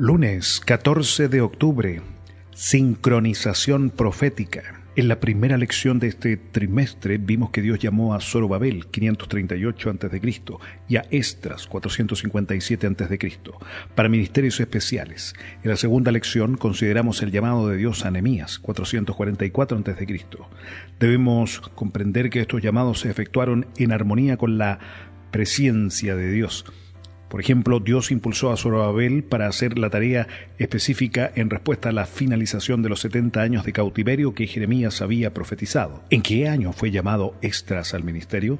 Lunes 14 de octubre. Sincronización profética. En la primera lección de este trimestre vimos que Dios llamó a Zorobabel 538 a.C. y a Estras 457 a.C. para ministerios especiales. En la segunda lección consideramos el llamado de Dios a Nehemías 444 a.C. Debemos comprender que estos llamados se efectuaron en armonía con la presencia de Dios por ejemplo, Dios impulsó a Zorobabel para hacer la tarea específica en respuesta a la finalización de los 70 años de cautiverio que Jeremías había profetizado. ¿En qué año fue llamado Estras al ministerio?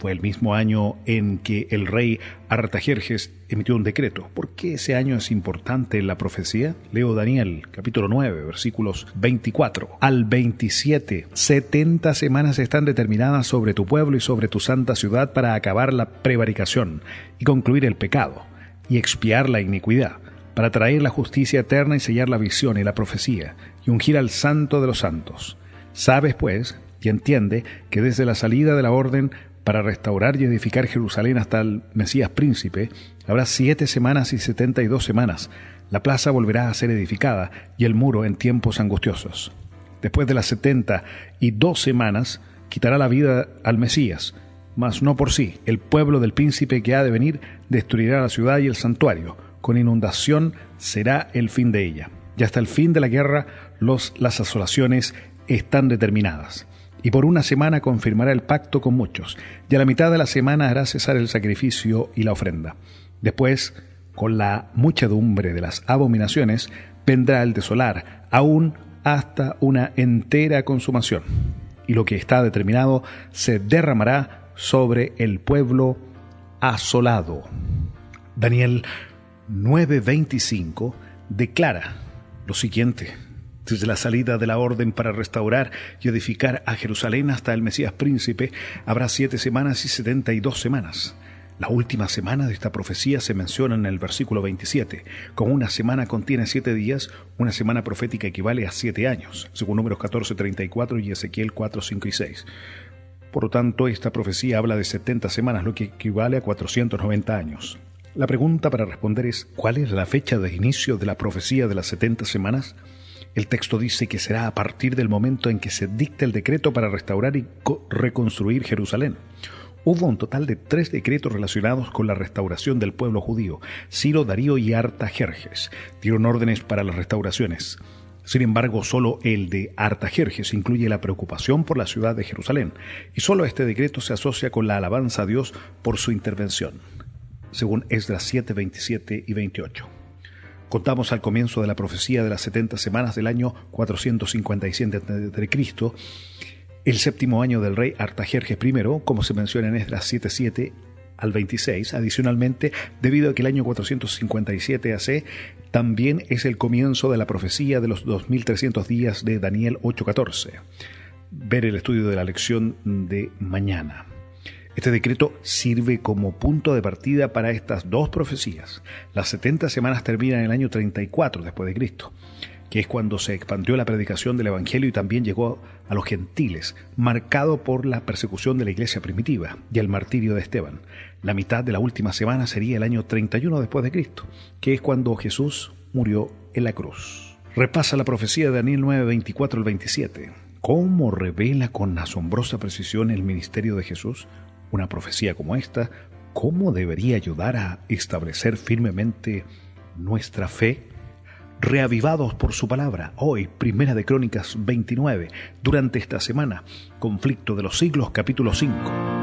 Fue el mismo año en que el rey Artajerjes emitió un decreto. ¿Por qué ese año es importante en la profecía? Leo Daniel, capítulo 9, versículos 24 al 27. 70 semanas están determinadas sobre tu pueblo y sobre tu santa ciudad para acabar la prevaricación y concluir el pecado y expiar la iniquidad, para traer la justicia eterna y sellar la visión y la profecía y ungir al santo de los santos. Sabes, pues, y entiende que desde la salida de la orden para restaurar y edificar Jerusalén hasta el Mesías príncipe, habrá siete semanas y setenta y dos semanas. La plaza volverá a ser edificada y el muro en tiempos angustiosos. Después de las setenta y dos semanas, quitará la vida al Mesías, mas no por sí. El pueblo del príncipe que ha de venir destruirá la ciudad y el santuario. Con inundación será el fin de ella. Y hasta el fin de la guerra los, las asolaciones están determinadas y por una semana confirmará el pacto con muchos, y a la mitad de la semana hará cesar el sacrificio y la ofrenda. Después, con la muchedumbre de las abominaciones, vendrá el desolar, aún hasta una entera consumación, y lo que está determinado se derramará sobre el pueblo asolado. Daniel 9:25 declara lo siguiente desde la salida de la orden para restaurar y edificar a Jerusalén hasta el Mesías príncipe, habrá siete semanas y setenta y dos semanas. La última semana de esta profecía se menciona en el versículo 27. Como una semana contiene siete días, una semana profética equivale a siete años, según números 14, 34 y Ezequiel 4, 5 y 6. Por lo tanto, esta profecía habla de 70 semanas, lo que equivale a 490 años. La pregunta para responder es, ¿cuál es la fecha de inicio de la profecía de las 70 semanas? El texto dice que será a partir del momento en que se dicte el decreto para restaurar y reconstruir Jerusalén. Hubo un total de tres decretos relacionados con la restauración del pueblo judío. Ciro, Darío y Artajerjes dieron órdenes para las restauraciones. Sin embargo, solo el de Artajerjes incluye la preocupación por la ciudad de Jerusalén, y solo este decreto se asocia con la alabanza a Dios por su intervención, según Esdras 7, 27 y 28. Contamos al comienzo de la profecía de las 70 semanas del año 457 a.C., el séptimo año del rey Artajerjes I, como se menciona en Esdras 7.7 al 26. Adicionalmente, debido a que el año 457 AC también es el comienzo de la profecía de los 2300 días de Daniel 8.14. Ver el estudio de la lección de mañana. Este decreto sirve como punto de partida para estas dos profecías. Las 70 semanas terminan en el año 34 después de Cristo, que es cuando se expandió la predicación del Evangelio y también llegó a los gentiles, marcado por la persecución de la iglesia primitiva y el martirio de Esteban. La mitad de la última semana sería el año 31 después de Cristo, que es cuando Jesús murió en la cruz. Repasa la profecía de Daniel 9, 24 al 27. ¿Cómo revela con asombrosa precisión el ministerio de Jesús? Una profecía como esta, ¿cómo debería ayudar a establecer firmemente nuestra fe? Reavivados por su palabra, hoy, Primera de Crónicas 29, durante esta semana, Conflicto de los Siglos, capítulo 5.